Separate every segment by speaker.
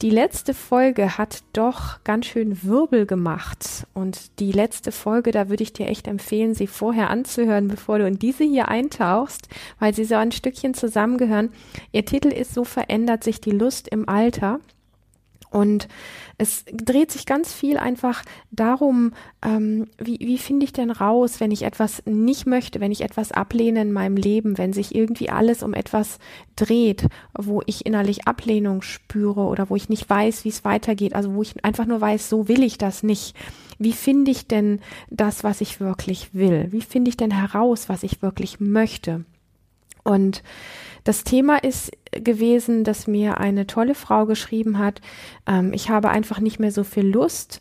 Speaker 1: Die letzte Folge hat doch ganz schön Wirbel gemacht. Und die letzte Folge, da würde ich dir echt empfehlen, sie vorher anzuhören, bevor du in diese hier eintauchst, weil sie so ein Stückchen zusammengehören. Ihr Titel ist So verändert sich die Lust im Alter. Und es dreht sich ganz viel einfach darum, ähm, wie, wie finde ich denn raus, wenn ich etwas nicht möchte, wenn ich etwas ablehne in meinem Leben, wenn sich irgendwie alles um etwas dreht, wo ich innerlich Ablehnung spüre oder wo ich nicht weiß, wie es weitergeht, also wo ich einfach nur weiß, so will ich das nicht. Wie finde ich denn das, was ich wirklich will? Wie finde ich denn heraus, was ich wirklich möchte? Und das Thema ist gewesen, dass mir eine tolle Frau geschrieben hat, ähm, ich habe einfach nicht mehr so viel Lust.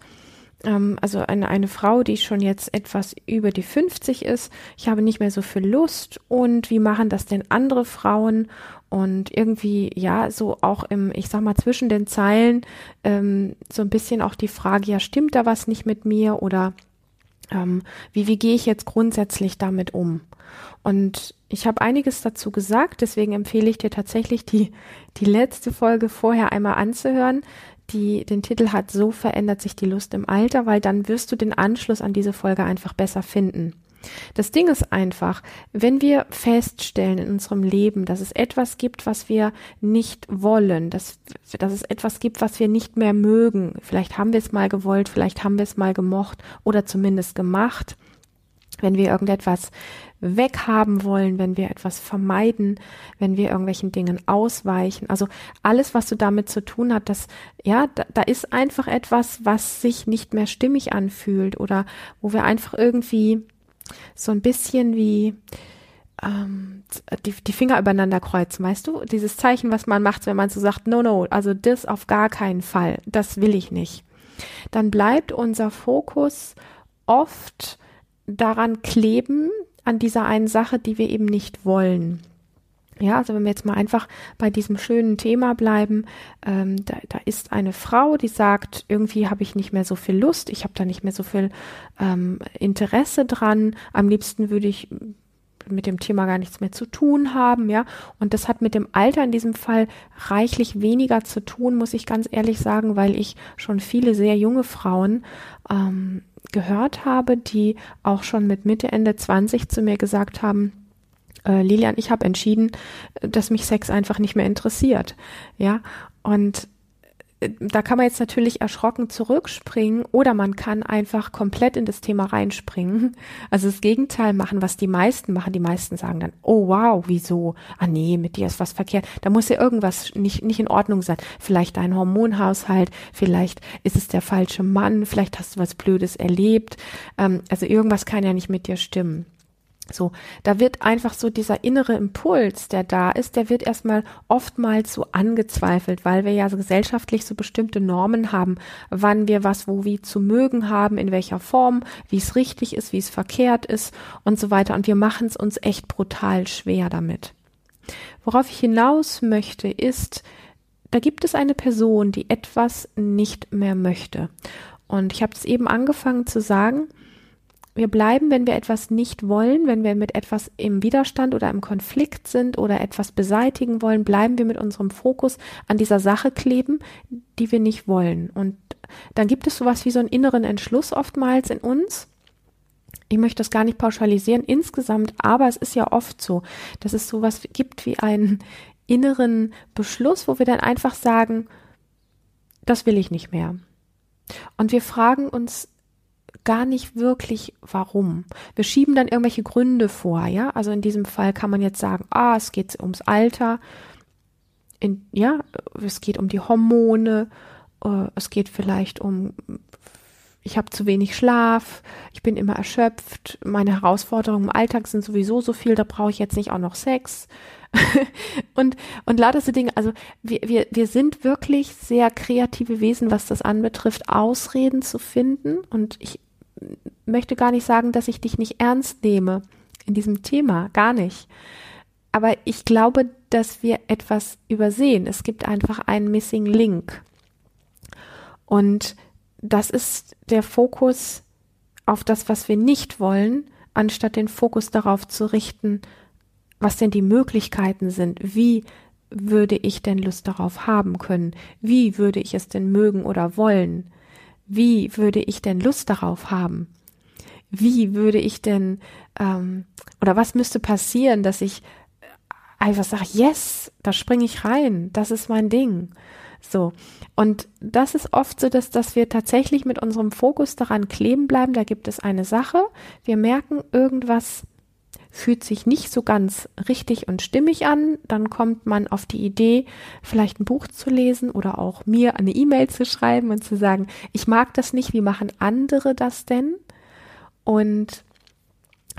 Speaker 1: Ähm, also eine, eine Frau, die schon jetzt etwas über die 50 ist. Ich habe nicht mehr so viel Lust. Und wie machen das denn andere Frauen? Und irgendwie, ja, so auch im, ich sag mal, zwischen den Zeilen, ähm, so ein bisschen auch die Frage, ja, stimmt da was nicht mit mir? Oder ähm, wie, wie gehe ich jetzt grundsätzlich damit um? Und ich habe einiges dazu gesagt, deswegen empfehle ich dir tatsächlich die, die letzte Folge vorher einmal anzuhören. Die den Titel hat So verändert sich die Lust im Alter, weil dann wirst du den Anschluss an diese Folge einfach besser finden. Das Ding ist einfach, wenn wir feststellen in unserem Leben, dass es etwas gibt, was wir nicht wollen, dass, dass es etwas gibt, was wir nicht mehr mögen, vielleicht haben wir es mal gewollt, vielleicht haben wir es mal gemocht oder zumindest gemacht, wenn wir irgendetwas weghaben wollen, wenn wir etwas vermeiden, wenn wir irgendwelchen Dingen ausweichen. Also alles, was so damit zu tun hat, dass, ja, da, da ist einfach etwas, was sich nicht mehr stimmig anfühlt oder wo wir einfach irgendwie so ein bisschen wie, ähm, die, die Finger übereinander kreuzen, weißt du? Dieses Zeichen, was man macht, wenn man so sagt, no, no, also das auf gar keinen Fall, das will ich nicht. Dann bleibt unser Fokus oft daran kleben, an dieser einen Sache, die wir eben nicht wollen. Ja, also wenn wir jetzt mal einfach bei diesem schönen Thema bleiben, ähm, da, da ist eine Frau, die sagt, irgendwie habe ich nicht mehr so viel Lust, ich habe da nicht mehr so viel ähm, Interesse dran, am liebsten würde ich mit dem Thema gar nichts mehr zu tun haben, ja. Und das hat mit dem Alter in diesem Fall reichlich weniger zu tun, muss ich ganz ehrlich sagen, weil ich schon viele sehr junge Frauen ähm, gehört habe, die auch schon mit Mitte, Ende 20 zu mir gesagt haben, äh, Lilian, ich habe entschieden, dass mich Sex einfach nicht mehr interessiert. Ja, und äh, da kann man jetzt natürlich erschrocken zurückspringen oder man kann einfach komplett in das Thema reinspringen. Also das Gegenteil machen, was die meisten machen. Die meisten sagen dann, oh wow, wieso? Ah nee, mit dir ist was verkehrt. Da muss ja irgendwas nicht, nicht in Ordnung sein. Vielleicht dein Hormonhaushalt, vielleicht ist es der falsche Mann, vielleicht hast du was Blödes erlebt. Ähm, also irgendwas kann ja nicht mit dir stimmen. So, da wird einfach so dieser innere Impuls, der da ist, der wird erstmal oftmals so angezweifelt, weil wir ja so gesellschaftlich so bestimmte Normen haben, wann wir was wo wie zu mögen haben, in welcher Form, wie es richtig ist, wie es verkehrt ist und so weiter. Und wir machen es uns echt brutal schwer damit. Worauf ich hinaus möchte, ist, da gibt es eine Person, die etwas nicht mehr möchte. Und ich habe es eben angefangen zu sagen, wir bleiben, wenn wir etwas nicht wollen, wenn wir mit etwas im Widerstand oder im Konflikt sind oder etwas beseitigen wollen, bleiben wir mit unserem Fokus an dieser Sache kleben, die wir nicht wollen. Und dann gibt es sowas wie so einen inneren Entschluss oftmals in uns. Ich möchte das gar nicht pauschalisieren insgesamt, aber es ist ja oft so, dass es sowas gibt wie einen inneren Beschluss, wo wir dann einfach sagen, das will ich nicht mehr. Und wir fragen uns gar nicht wirklich warum. Wir schieben dann irgendwelche Gründe vor, ja. Also in diesem Fall kann man jetzt sagen, ah, es geht ums Alter, in, ja, es geht um die Hormone, äh, es geht vielleicht um ich habe zu wenig Schlaf, ich bin immer erschöpft, meine Herausforderungen im Alltag sind sowieso so viel, da brauche ich jetzt nicht auch noch Sex. und, und lauter so Dinge. Also wir, wir, wir sind wirklich sehr kreative Wesen, was das anbetrifft, Ausreden zu finden. Und ich möchte gar nicht sagen, dass ich dich nicht ernst nehme in diesem Thema, gar nicht. Aber ich glaube, dass wir etwas übersehen. Es gibt einfach einen Missing Link. Und das ist der Fokus auf das, was wir nicht wollen, anstatt den Fokus darauf zu richten, was denn die Möglichkeiten sind, wie würde ich denn Lust darauf haben können, wie würde ich es denn mögen oder wollen, wie würde ich denn Lust darauf haben, wie würde ich denn ähm, oder was müsste passieren, dass ich einfach sage, yes, da springe ich rein, das ist mein Ding. So. Und das ist oft so, dass, dass wir tatsächlich mit unserem Fokus daran kleben bleiben. Da gibt es eine Sache. Wir merken, irgendwas fühlt sich nicht so ganz richtig und stimmig an. Dann kommt man auf die Idee, vielleicht ein Buch zu lesen oder auch mir eine E-Mail zu schreiben und zu sagen, ich mag das nicht. Wie machen andere das denn? Und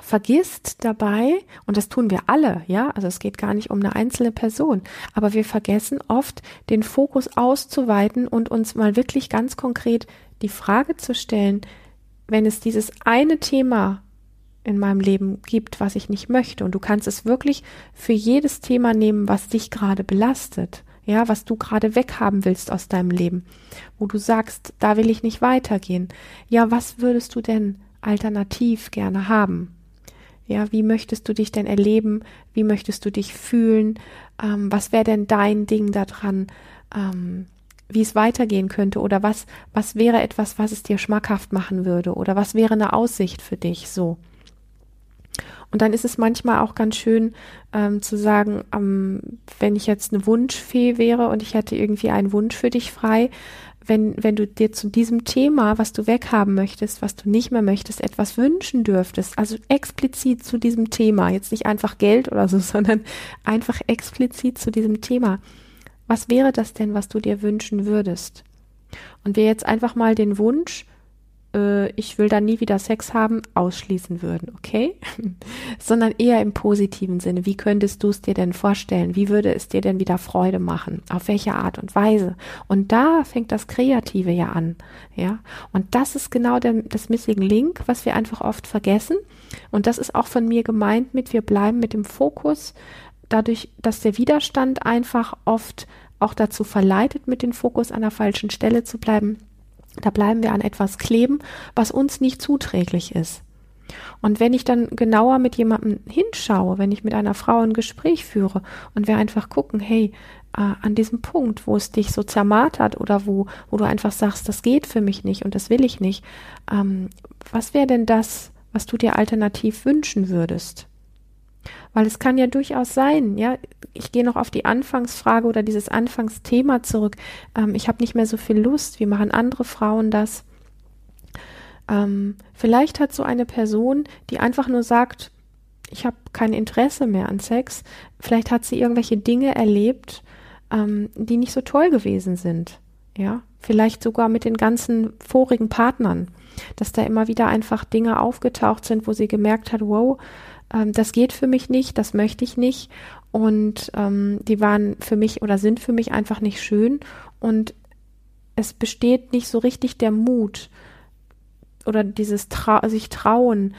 Speaker 1: vergisst dabei, und das tun wir alle, ja, also es geht gar nicht um eine einzelne Person, aber wir vergessen oft, den Fokus auszuweiten und uns mal wirklich ganz konkret die Frage zu stellen, wenn es dieses eine Thema in meinem Leben gibt, was ich nicht möchte, und du kannst es wirklich für jedes Thema nehmen, was dich gerade belastet, ja, was du gerade weghaben willst aus deinem Leben, wo du sagst, da will ich nicht weitergehen. Ja, was würdest du denn alternativ gerne haben? Ja, wie möchtest du dich denn erleben? Wie möchtest du dich fühlen? Ähm, was wäre denn dein Ding daran? Ähm, wie es weitergehen könnte oder was, was wäre etwas, was es dir schmackhaft machen würde oder was wäre eine Aussicht für dich so. Und dann ist es manchmal auch ganz schön ähm, zu sagen, ähm, wenn ich jetzt eine Wunschfee wäre und ich hätte irgendwie einen Wunsch für dich frei, wenn, wenn du dir zu diesem Thema, was du weghaben möchtest, was du nicht mehr möchtest, etwas wünschen dürftest, also explizit zu diesem Thema, jetzt nicht einfach Geld oder so, sondern einfach explizit zu diesem Thema. Was wäre das denn, was du dir wünschen würdest? Und wir jetzt einfach mal den Wunsch äh, ich will dann nie wieder Sex haben, ausschließen würden, okay? Sondern eher im positiven Sinne. Wie könntest du es dir denn vorstellen? Wie würde es dir denn wieder Freude machen? Auf welche Art und Weise? Und da fängt das Kreative ja an, ja? Und das ist genau der, das Missing Link, was wir einfach oft vergessen. Und das ist auch von mir gemeint mit, wir bleiben mit dem Fokus dadurch, dass der Widerstand einfach oft auch dazu verleitet, mit dem Fokus an der falschen Stelle zu bleiben, da bleiben wir an etwas kleben, was uns nicht zuträglich ist. Und wenn ich dann genauer mit jemandem hinschaue, wenn ich mit einer Frau ein Gespräch führe und wir einfach gucken, hey, äh, an diesem Punkt, wo es dich so zermartert oder wo, wo du einfach sagst, das geht für mich nicht und das will ich nicht, ähm, was wäre denn das, was du dir alternativ wünschen würdest? Weil es kann ja durchaus sein, ja, ich gehe noch auf die Anfangsfrage oder dieses Anfangsthema zurück. Ähm, ich habe nicht mehr so viel Lust, wie machen andere Frauen das? Ähm, vielleicht hat so eine Person, die einfach nur sagt, ich habe kein Interesse mehr an Sex, vielleicht hat sie irgendwelche Dinge erlebt, ähm, die nicht so toll gewesen sind. Ja, vielleicht sogar mit den ganzen vorigen Partnern, dass da immer wieder einfach Dinge aufgetaucht sind, wo sie gemerkt hat, wow, ähm, das geht für mich nicht, das möchte ich nicht. Und ähm, die waren für mich oder sind für mich einfach nicht schön. Und es besteht nicht so richtig der Mut oder dieses Trau sich trauen,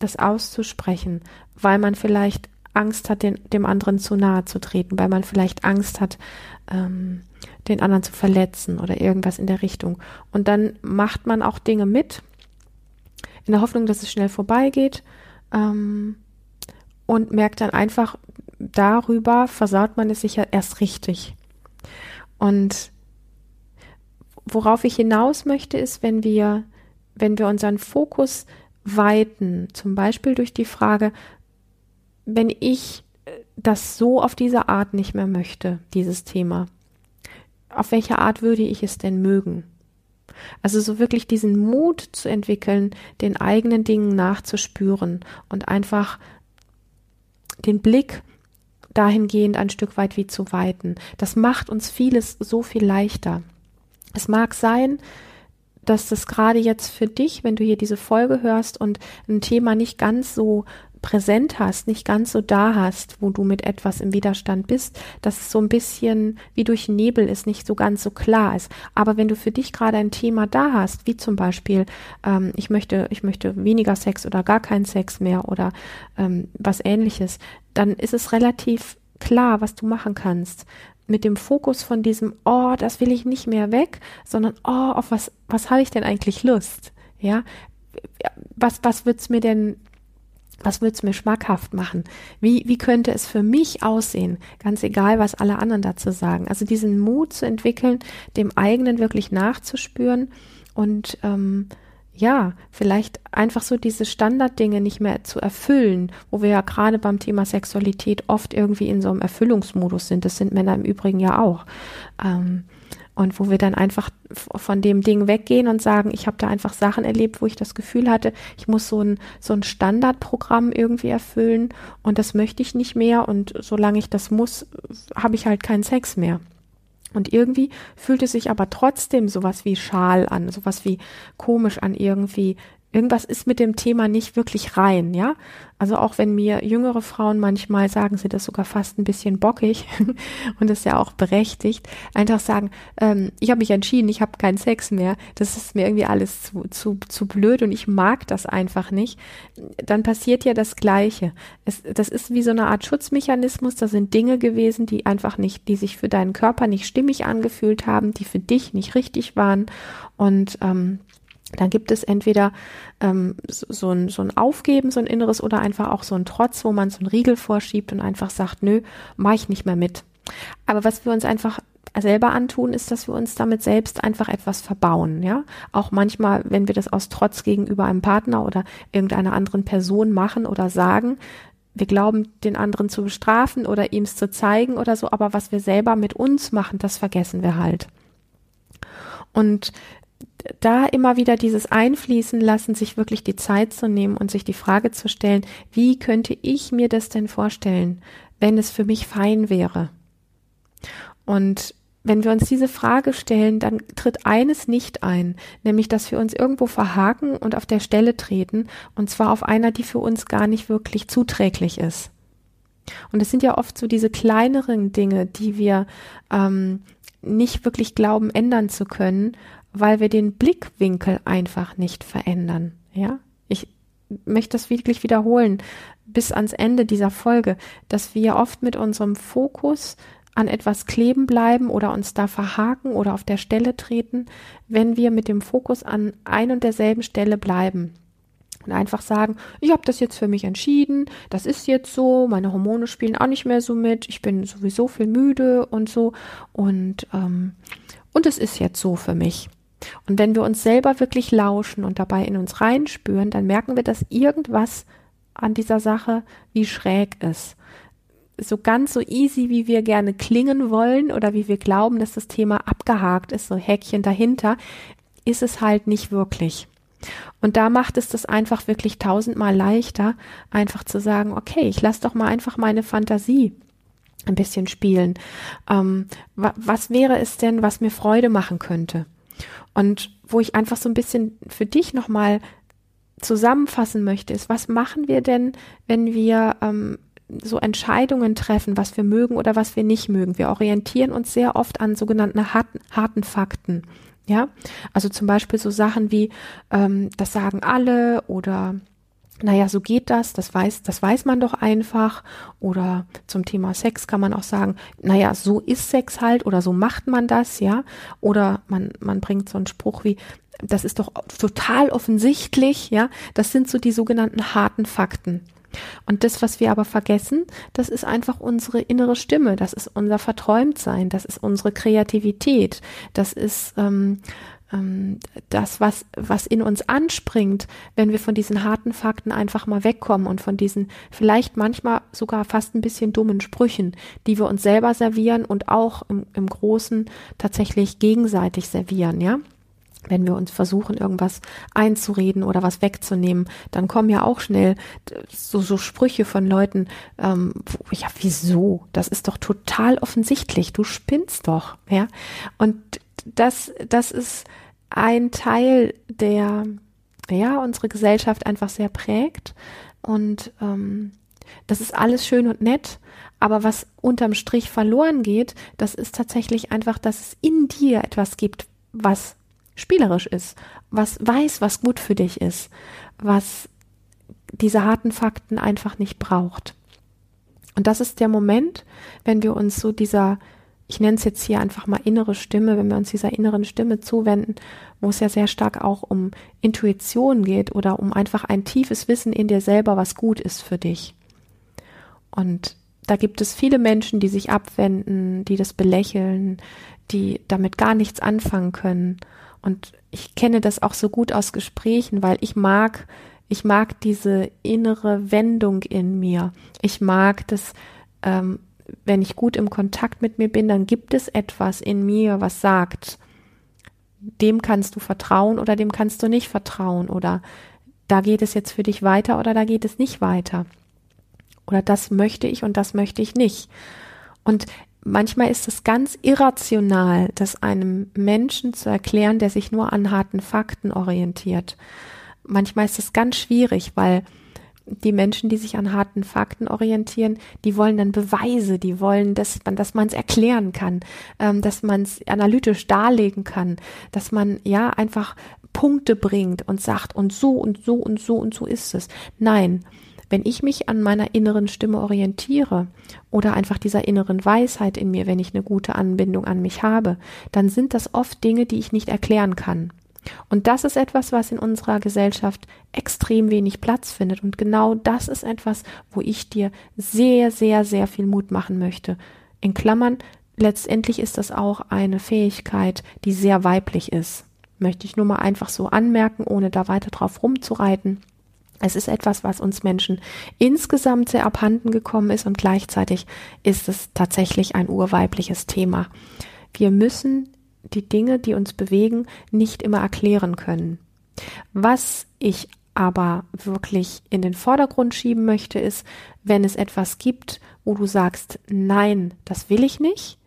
Speaker 1: das auszusprechen, weil man vielleicht Angst hat, den, dem anderen zu nahe zu treten, weil man vielleicht Angst hat, ähm, den anderen zu verletzen oder irgendwas in der Richtung. Und dann macht man auch Dinge mit, in der Hoffnung, dass es schnell vorbeigeht. Ähm, und merkt dann einfach, darüber versaut man es sich ja erst richtig. Und worauf ich hinaus möchte, ist, wenn wir, wenn wir unseren Fokus weiten, zum Beispiel durch die Frage, wenn ich das so auf diese Art nicht mehr möchte, dieses Thema, auf welche Art würde ich es denn mögen? Also so wirklich diesen Mut zu entwickeln, den eigenen Dingen nachzuspüren und einfach den Blick dahingehend ein Stück weit wie zu weiten. Das macht uns vieles so viel leichter. Es mag sein, dass das gerade jetzt für dich, wenn du hier diese Folge hörst und ein Thema nicht ganz so präsent hast, nicht ganz so da hast, wo du mit etwas im Widerstand bist, dass es so ein bisschen wie durch Nebel ist, nicht so ganz so klar ist. Aber wenn du für dich gerade ein Thema da hast, wie zum Beispiel, ähm, ich möchte, ich möchte weniger Sex oder gar keinen Sex mehr oder ähm, was ähnliches, dann ist es relativ klar, was du machen kannst mit dem Fokus von diesem, oh, das will ich nicht mehr weg, sondern, oh, auf was, was habe ich denn eigentlich Lust? Ja, was, was wird's mir denn was wird's mir schmackhaft machen? Wie, wie könnte es für mich aussehen? Ganz egal, was alle anderen dazu sagen. Also diesen Mut zu entwickeln, dem eigenen wirklich nachzuspüren und ähm, ja, vielleicht einfach so diese Standarddinge nicht mehr zu erfüllen, wo wir ja gerade beim Thema Sexualität oft irgendwie in so einem Erfüllungsmodus sind. Das sind Männer im Übrigen ja auch. Ähm, und wo wir dann einfach von dem Ding weggehen und sagen, ich habe da einfach Sachen erlebt, wo ich das Gefühl hatte, ich muss so ein so ein Standardprogramm irgendwie erfüllen und das möchte ich nicht mehr und solange ich das muss, habe ich halt keinen Sex mehr. Und irgendwie fühlt es sich aber trotzdem sowas wie Schal an, sowas wie komisch an irgendwie, irgendwas ist mit dem Thema nicht wirklich rein, ja. Also auch wenn mir jüngere Frauen manchmal sagen, sie das sogar fast ein bisschen bockig und das ist ja auch berechtigt, einfach sagen, ähm, ich habe mich entschieden, ich habe keinen Sex mehr, das ist mir irgendwie alles zu, zu, zu blöd und ich mag das einfach nicht, dann passiert ja das Gleiche. Es, das ist wie so eine Art Schutzmechanismus, da sind Dinge gewesen, die einfach nicht, die sich für deinen Körper nicht stimmig angefühlt haben, die für dich nicht richtig waren und ähm, dann gibt es entweder ähm, so, ein, so ein Aufgeben, so ein inneres oder einfach auch so ein Trotz, wo man so einen Riegel vorschiebt und einfach sagt, nö, mach ich nicht mehr mit. Aber was wir uns einfach selber antun, ist, dass wir uns damit selbst einfach etwas verbauen, ja. Auch manchmal, wenn wir das aus Trotz gegenüber einem Partner oder irgendeiner anderen Person machen oder sagen, wir glauben, den anderen zu bestrafen oder ihm es zu zeigen oder so, aber was wir selber mit uns machen, das vergessen wir halt. Und da immer wieder dieses Einfließen lassen, sich wirklich die Zeit zu nehmen und sich die Frage zu stellen, wie könnte ich mir das denn vorstellen, wenn es für mich fein wäre? Und wenn wir uns diese Frage stellen, dann tritt eines nicht ein, nämlich dass wir uns irgendwo verhaken und auf der Stelle treten, und zwar auf einer, die für uns gar nicht wirklich zuträglich ist. Und es sind ja oft so diese kleineren Dinge, die wir ähm, nicht wirklich glauben ändern zu können, weil wir den Blickwinkel einfach nicht verändern. Ja, ich möchte das wirklich wiederholen bis ans Ende dieser Folge, dass wir oft mit unserem Fokus an etwas kleben bleiben oder uns da verhaken oder auf der Stelle treten, wenn wir mit dem Fokus an ein und derselben Stelle bleiben. Und einfach sagen, ich habe das jetzt für mich entschieden, das ist jetzt so, meine Hormone spielen auch nicht mehr so mit, ich bin sowieso viel müde und so und ähm, und es ist jetzt so für mich. Und wenn wir uns selber wirklich lauschen und dabei in uns reinspüren, dann merken wir, dass irgendwas an dieser Sache wie schräg ist. So ganz so easy, wie wir gerne klingen wollen oder wie wir glauben, dass das Thema abgehakt ist, so Häkchen dahinter, ist es halt nicht wirklich. Und da macht es das einfach wirklich tausendmal leichter, einfach zu sagen, okay, ich lasse doch mal einfach meine Fantasie ein bisschen spielen. Ähm, wa was wäre es denn, was mir Freude machen könnte? Und wo ich einfach so ein bisschen für dich nochmal zusammenfassen möchte, ist, was machen wir denn, wenn wir ähm, so Entscheidungen treffen, was wir mögen oder was wir nicht mögen. Wir orientieren uns sehr oft an sogenannten harten, harten Fakten. Ja, also zum Beispiel so Sachen wie, ähm, das sagen alle oder naja, so geht das, das weiß, das weiß man doch einfach. Oder zum Thema Sex kann man auch sagen, naja, so ist Sex halt oder so macht man das, ja. Oder man, man bringt so einen Spruch wie, das ist doch total offensichtlich, ja. Das sind so die sogenannten harten Fakten. Und das, was wir aber vergessen, das ist einfach unsere innere Stimme, das ist unser Verträumtsein, das ist unsere Kreativität, das ist ähm, das, was, was in uns anspringt, wenn wir von diesen harten Fakten einfach mal wegkommen und von diesen vielleicht manchmal sogar fast ein bisschen dummen Sprüchen, die wir uns selber servieren und auch im, im Großen tatsächlich gegenseitig servieren, ja wenn wir uns versuchen, irgendwas einzureden oder was wegzunehmen, dann kommen ja auch schnell so, so Sprüche von Leuten, ähm, ja, wieso? Das ist doch total offensichtlich, du spinnst doch, ja. Und das, das ist ein Teil, der ja unsere Gesellschaft einfach sehr prägt. Und ähm, das ist alles schön und nett, aber was unterm Strich verloren geht, das ist tatsächlich einfach, dass es in dir etwas gibt, was spielerisch ist, was weiß, was gut für dich ist, was diese harten Fakten einfach nicht braucht. Und das ist der Moment, wenn wir uns so dieser, ich nenne es jetzt hier einfach mal innere Stimme, wenn wir uns dieser inneren Stimme zuwenden, wo es ja sehr stark auch um Intuition geht oder um einfach ein tiefes Wissen in dir selber, was gut ist für dich. Und da gibt es viele Menschen, die sich abwenden, die das belächeln, die damit gar nichts anfangen können. Und ich kenne das auch so gut aus Gesprächen, weil ich mag, ich mag diese innere Wendung in mir. Ich mag das, ähm, wenn ich gut im Kontakt mit mir bin, dann gibt es etwas in mir, was sagt, dem kannst du vertrauen oder dem kannst du nicht vertrauen oder da geht es jetzt für dich weiter oder da geht es nicht weiter. Oder das möchte ich und das möchte ich nicht. Und manchmal ist es ganz irrational, das einem Menschen zu erklären, der sich nur an harten Fakten orientiert. Manchmal ist es ganz schwierig, weil die Menschen, die sich an harten Fakten orientieren, die wollen dann Beweise, die wollen, dass man, dass man es erklären kann, ähm, dass man es analytisch darlegen kann, dass man ja einfach Punkte bringt und sagt und so und so und so und so ist es. Nein, wenn ich mich an meiner inneren Stimme orientiere oder einfach dieser inneren Weisheit in mir, wenn ich eine gute Anbindung an mich habe, dann sind das oft Dinge, die ich nicht erklären kann. Und das ist etwas, was in unserer Gesellschaft extrem wenig Platz findet. Und genau das ist etwas, wo ich dir sehr, sehr, sehr viel Mut machen möchte. In Klammern, letztendlich ist das auch eine Fähigkeit, die sehr weiblich ist. Möchte ich nur mal einfach so anmerken, ohne da weiter drauf rumzureiten. Es ist etwas, was uns Menschen insgesamt sehr abhanden gekommen ist und gleichzeitig ist es tatsächlich ein urweibliches Thema. Wir müssen die Dinge, die uns bewegen, nicht immer erklären können. Was ich aber wirklich in den Vordergrund schieben möchte, ist, wenn es etwas gibt, wo du sagst, nein, das will ich nicht,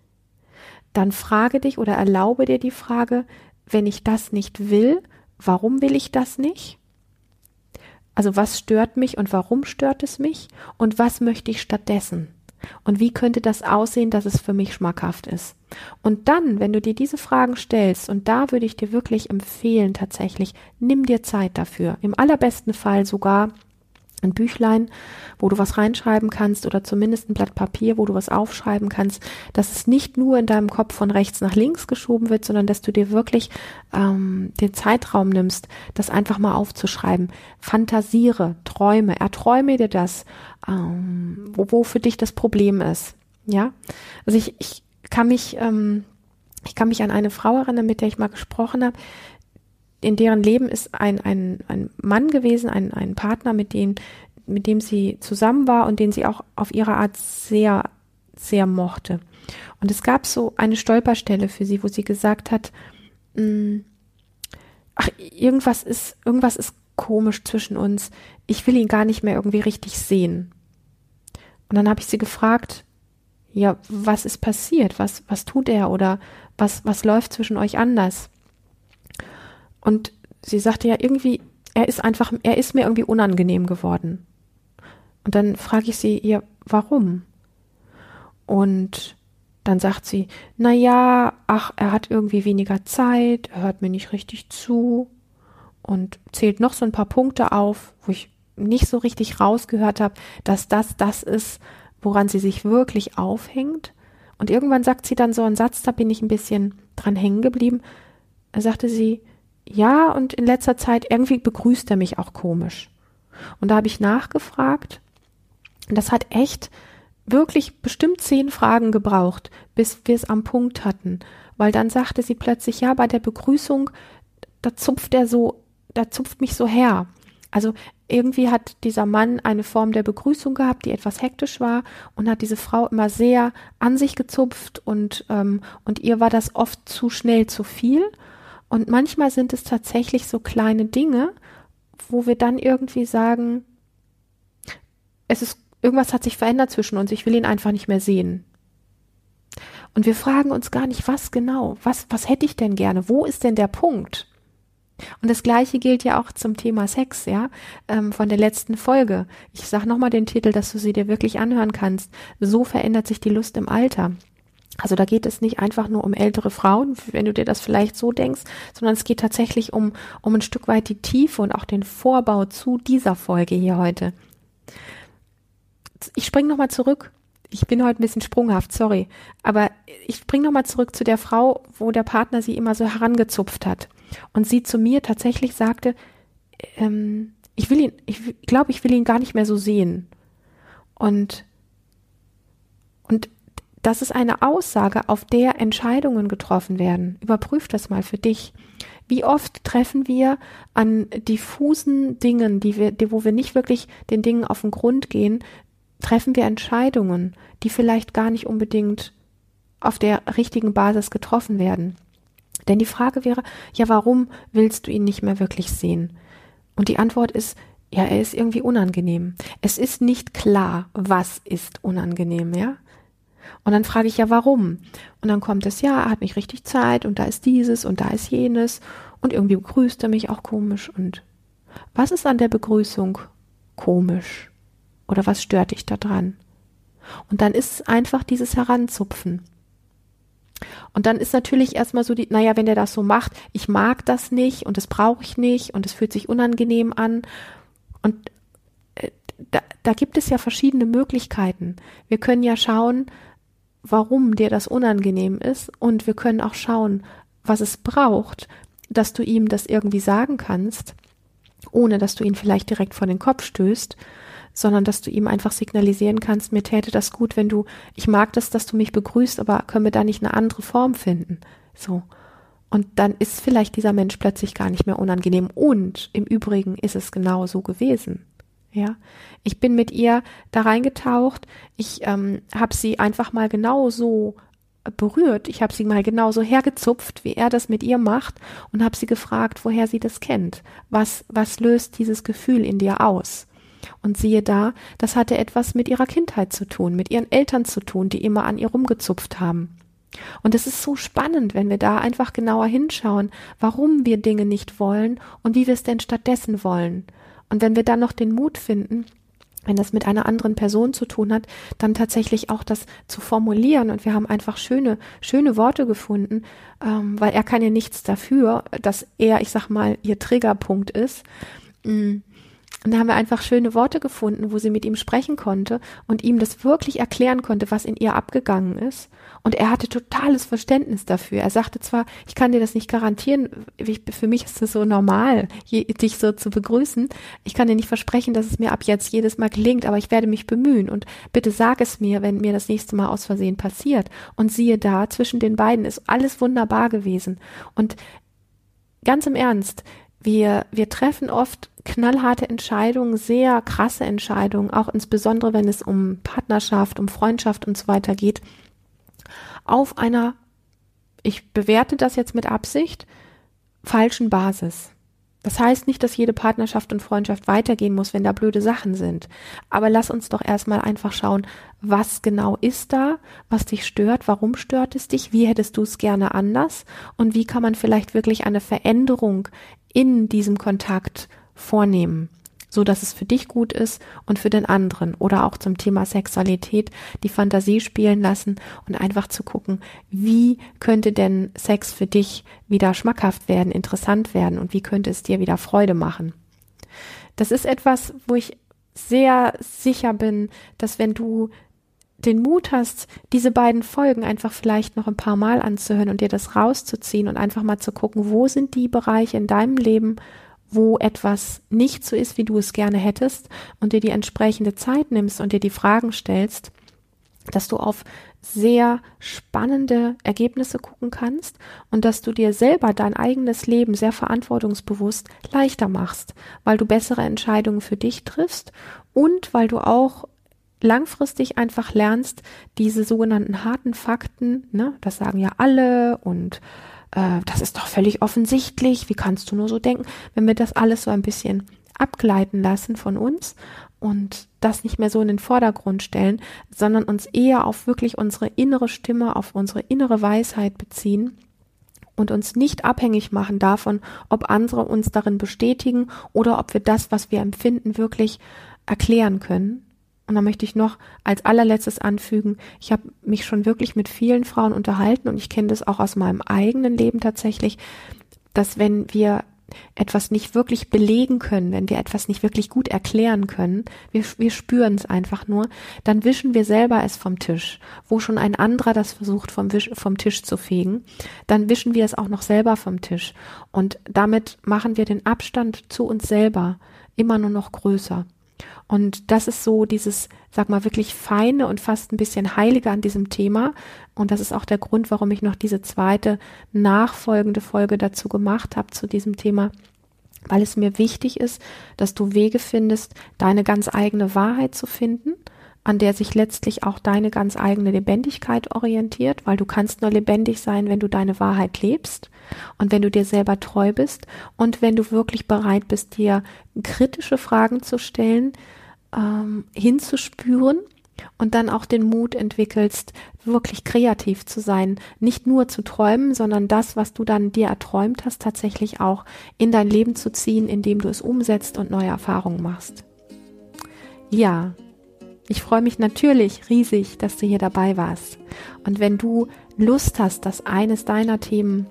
Speaker 1: dann frage dich oder erlaube dir die Frage, wenn ich das nicht will, warum will ich das nicht? Also was stört mich und warum stört es mich und was möchte ich stattdessen? Und wie könnte das aussehen, dass es für mich schmackhaft ist? Und dann, wenn du dir diese Fragen stellst, und da würde ich dir wirklich empfehlen, tatsächlich, nimm dir Zeit dafür. Im allerbesten Fall sogar ein Büchlein, wo du was reinschreiben kannst oder zumindest ein Blatt Papier, wo du was aufschreiben kannst, dass es nicht nur in deinem Kopf von rechts nach links geschoben wird, sondern dass du dir wirklich ähm, den Zeitraum nimmst, das einfach mal aufzuschreiben. Fantasiere, träume, erträume dir das, ähm, wo, wo für dich das Problem ist. Ja, also ich, ich kann mich, ähm, ich kann mich an eine Frau erinnern, mit der ich mal gesprochen habe, in deren Leben ist ein, ein, ein Mann gewesen, ein, ein Partner, mit dem, mit dem sie zusammen war und den sie auch auf ihre Art sehr, sehr mochte. Und es gab so eine Stolperstelle für sie, wo sie gesagt hat, mh, hm, ach, irgendwas ist, irgendwas ist komisch zwischen uns. Ich will ihn gar nicht mehr irgendwie richtig sehen. Und dann habe ich sie gefragt, ja, was ist passiert? Was, was tut er oder was, was läuft zwischen euch anders? Und sie sagte ja irgendwie, er ist einfach, er ist mir irgendwie unangenehm geworden. Und dann frage ich sie, ja, warum? Und dann sagt sie, na ja, ach, er hat irgendwie weniger Zeit, er hört mir nicht richtig zu und zählt noch so ein paar Punkte auf, wo ich nicht so richtig rausgehört habe, dass das das ist, woran sie sich wirklich aufhängt. Und irgendwann sagt sie dann so einen Satz, da bin ich ein bisschen dran hängen geblieben. Da sagte sie, ja, und in letzter Zeit irgendwie begrüßt er mich auch komisch. Und da habe ich nachgefragt. Und das hat echt wirklich bestimmt zehn Fragen gebraucht, bis wir es am Punkt hatten. Weil dann sagte sie plötzlich, ja, bei der Begrüßung, da zupft er so, da zupft mich so her. Also irgendwie hat dieser Mann eine Form der Begrüßung gehabt, die etwas hektisch war und hat diese Frau immer sehr an sich gezupft und, ähm, und ihr war das oft zu schnell zu viel. Und manchmal sind es tatsächlich so kleine Dinge, wo wir dann irgendwie sagen, es ist, irgendwas hat sich verändert zwischen uns, ich will ihn einfach nicht mehr sehen. Und wir fragen uns gar nicht, was genau, was, was hätte ich denn gerne, wo ist denn der Punkt? Und das Gleiche gilt ja auch zum Thema Sex, ja, ähm, von der letzten Folge. Ich sage nochmal den Titel, dass du sie dir wirklich anhören kannst. So verändert sich die Lust im Alter. Also da geht es nicht einfach nur um ältere Frauen, wenn du dir das vielleicht so denkst, sondern es geht tatsächlich um, um ein Stück weit die Tiefe und auch den Vorbau zu dieser Folge hier heute. Ich spring nochmal zurück. Ich bin heute ein bisschen sprunghaft, sorry. Aber ich spring nochmal zurück zu der Frau, wo der Partner sie immer so herangezupft hat. Und sie zu mir tatsächlich sagte, ähm, ich will ihn, ich glaube, ich will ihn gar nicht mehr so sehen. Und, und das ist eine Aussage, auf der Entscheidungen getroffen werden. Überprüf das mal für dich. Wie oft treffen wir an diffusen Dingen, die wir, die, wo wir nicht wirklich den Dingen auf den Grund gehen, treffen wir Entscheidungen, die vielleicht gar nicht unbedingt auf der richtigen Basis getroffen werden. Denn die Frage wäre, ja, warum willst du ihn nicht mehr wirklich sehen? Und die Antwort ist, ja, er ist irgendwie unangenehm. Es ist nicht klar, was ist unangenehm, ja? Und dann frage ich ja, warum? Und dann kommt es, ja, er hat nicht richtig Zeit und da ist dieses und da ist jenes und irgendwie begrüßt er mich auch komisch und was ist an der Begrüßung komisch? Oder was stört dich da dran? Und dann ist es einfach dieses Heranzupfen. Und dann ist natürlich erstmal so die, naja, wenn der das so macht, ich mag das nicht und das brauche ich nicht und es fühlt sich unangenehm an. Und äh, da, da gibt es ja verschiedene Möglichkeiten. Wir können ja schauen, warum dir das unangenehm ist und wir können auch schauen, was es braucht, dass du ihm das irgendwie sagen kannst, ohne dass du ihn vielleicht direkt vor den Kopf stößt, sondern dass du ihm einfach signalisieren kannst, mir täte das gut, wenn du, ich mag das, dass du mich begrüßt, aber können wir da nicht eine andere Form finden? So. Und dann ist vielleicht dieser Mensch plötzlich gar nicht mehr unangenehm. Und im Übrigen ist es genau so gewesen. Ja, ich bin mit ihr da reingetaucht. Ich ähm, habe sie einfach mal genauso berührt. Ich habe sie mal genauso hergezupft, wie er das mit ihr macht, und habe sie gefragt, woher sie das kennt. Was was löst dieses Gefühl in dir aus? Und siehe da, das hatte etwas mit ihrer Kindheit zu tun, mit ihren Eltern zu tun, die immer an ihr rumgezupft haben. Und es ist so spannend, wenn wir da einfach genauer hinschauen, warum wir Dinge nicht wollen und wie wir es denn stattdessen wollen. Und wenn wir dann noch den Mut finden, wenn das mit einer anderen Person zu tun hat, dann tatsächlich auch das zu formulieren. Und wir haben einfach schöne, schöne Worte gefunden, ähm, weil er kann ja nichts dafür, dass er, ich sag mal, ihr Triggerpunkt ist. Mm. Und da haben wir einfach schöne Worte gefunden, wo sie mit ihm sprechen konnte und ihm das wirklich erklären konnte, was in ihr abgegangen ist. Und er hatte totales Verständnis dafür. Er sagte zwar, ich kann dir das nicht garantieren, für mich ist es so normal, dich so zu begrüßen. Ich kann dir nicht versprechen, dass es mir ab jetzt jedes Mal gelingt, aber ich werde mich bemühen und bitte sag es mir, wenn mir das nächste Mal aus Versehen passiert. Und siehe da, zwischen den beiden ist alles wunderbar gewesen. Und ganz im Ernst, wir, wir treffen oft knallharte Entscheidungen, sehr krasse Entscheidungen, auch insbesondere wenn es um Partnerschaft, um Freundschaft und so weiter geht, auf einer, ich bewerte das jetzt mit Absicht, falschen Basis. Das heißt nicht, dass jede Partnerschaft und Freundschaft weitergehen muss, wenn da blöde Sachen sind. Aber lass uns doch erstmal einfach schauen, was genau ist da, was dich stört, warum stört es dich, wie hättest du es gerne anders und wie kann man vielleicht wirklich eine Veränderung in diesem Kontakt vornehmen, so dass es für dich gut ist und für den anderen oder auch zum Thema Sexualität die Fantasie spielen lassen und einfach zu gucken, wie könnte denn Sex für dich wieder schmackhaft werden, interessant werden und wie könnte es dir wieder Freude machen. Das ist etwas, wo ich sehr sicher bin, dass wenn du den Mut hast, diese beiden Folgen einfach vielleicht noch ein paar Mal anzuhören und dir das rauszuziehen und einfach mal zu gucken, wo sind die Bereiche in deinem Leben, wo etwas nicht so ist, wie du es gerne hättest und dir die entsprechende Zeit nimmst und dir die Fragen stellst, dass du auf sehr spannende Ergebnisse gucken kannst und dass du dir selber dein eigenes Leben sehr verantwortungsbewusst leichter machst, weil du bessere Entscheidungen für dich triffst und weil du auch langfristig einfach lernst, diese sogenannten harten Fakten, ne, das sagen ja alle und äh, das ist doch völlig offensichtlich, wie kannst du nur so denken, wenn wir das alles so ein bisschen abgleiten lassen von uns und das nicht mehr so in den Vordergrund stellen, sondern uns eher auf wirklich unsere innere Stimme, auf unsere innere Weisheit beziehen und uns nicht abhängig machen davon, ob andere uns darin bestätigen oder ob wir das, was wir empfinden, wirklich erklären können. Und da möchte ich noch als allerletztes anfügen, ich habe mich schon wirklich mit vielen Frauen unterhalten und ich kenne das auch aus meinem eigenen Leben tatsächlich, dass wenn wir etwas nicht wirklich belegen können, wenn wir etwas nicht wirklich gut erklären können, wir, wir spüren es einfach nur, dann wischen wir selber es vom Tisch, wo schon ein anderer das versucht vom, Wisch, vom Tisch zu fegen, dann wischen wir es auch noch selber vom Tisch und damit machen wir den Abstand zu uns selber immer nur noch größer. Und das ist so dieses, sag mal, wirklich feine und fast ein bisschen heilige an diesem Thema. Und das ist auch der Grund, warum ich noch diese zweite nachfolgende Folge dazu gemacht habe, zu diesem Thema, weil es mir wichtig ist, dass du Wege findest, deine ganz eigene Wahrheit zu finden an der sich letztlich auch deine ganz eigene Lebendigkeit orientiert, weil du kannst nur lebendig sein, wenn du deine Wahrheit lebst und wenn du dir selber treu bist und wenn du wirklich bereit bist, dir kritische Fragen zu stellen, ähm, hinzuspüren und dann auch den Mut entwickelst, wirklich kreativ zu sein, nicht nur zu träumen, sondern das, was du dann dir erträumt hast, tatsächlich auch in dein Leben zu ziehen, indem du es umsetzt und neue Erfahrungen machst. Ja, ich freue mich natürlich riesig, dass du hier dabei warst. Und wenn du Lust hast, dass eines deiner Themen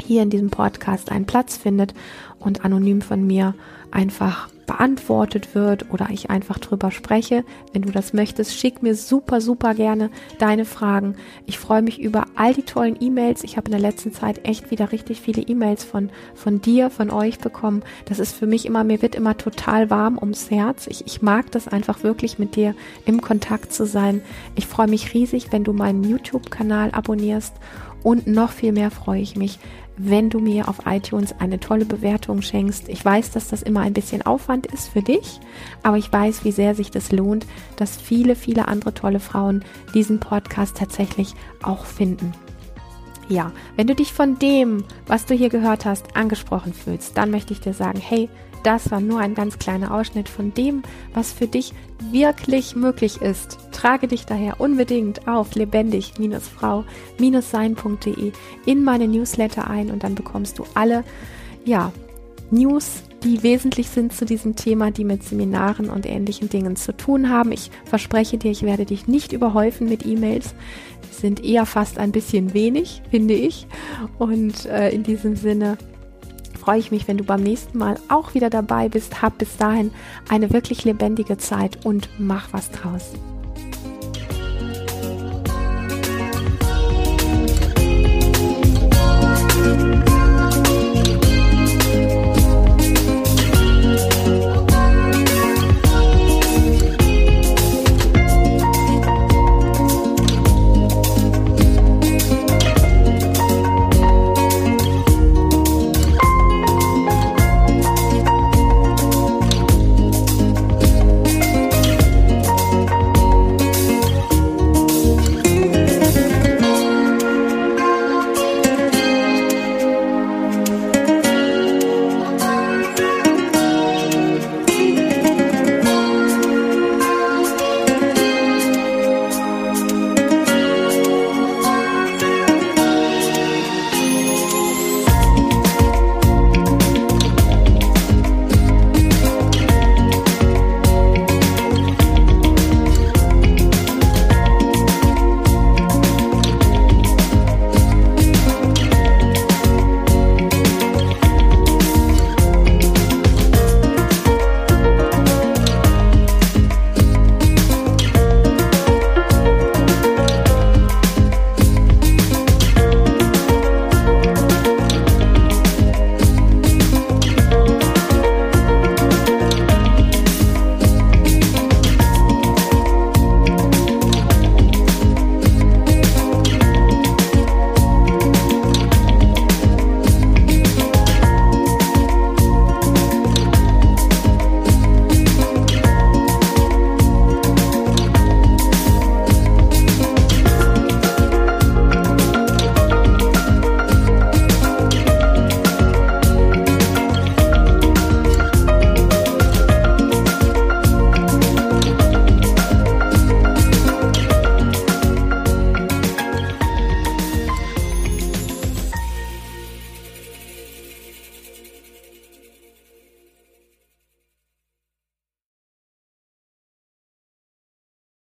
Speaker 1: hier in diesem Podcast einen Platz findet und anonym von mir einfach beantwortet wird oder ich einfach drüber spreche. Wenn du das möchtest, schick mir super, super gerne deine Fragen. Ich freue mich über all die tollen E-Mails. Ich habe in der letzten Zeit echt wieder richtig viele E-Mails von, von dir, von euch bekommen. Das ist für mich immer, mir wird immer total warm ums Herz. Ich, ich mag das einfach wirklich mit dir im Kontakt zu sein. Ich freue mich riesig, wenn du meinen YouTube-Kanal abonnierst und noch viel mehr freue ich mich, wenn du mir auf iTunes eine tolle Bewertung schenkst. Ich weiß, dass das immer ein bisschen Aufwand ist für dich, aber ich weiß, wie sehr sich das lohnt, dass viele, viele andere tolle Frauen diesen Podcast tatsächlich auch finden. Ja, wenn du dich von dem, was du hier gehört hast, angesprochen fühlst, dann möchte ich dir sagen, hey, das war nur ein ganz kleiner Ausschnitt von dem, was für dich wirklich möglich ist. Trage dich daher unbedingt auf lebendig-frau-sein.de in meine Newsletter ein und dann bekommst du alle, ja, News, die wesentlich sind zu diesem Thema, die mit Seminaren und ähnlichen Dingen zu tun haben. Ich verspreche dir, ich werde dich nicht überhäufen mit E-Mails. Sind eher fast ein bisschen wenig, finde ich. Und äh, in diesem Sinne freue ich mich, wenn du beim nächsten Mal auch wieder dabei bist. Hab bis dahin eine wirklich lebendige Zeit und mach was draus.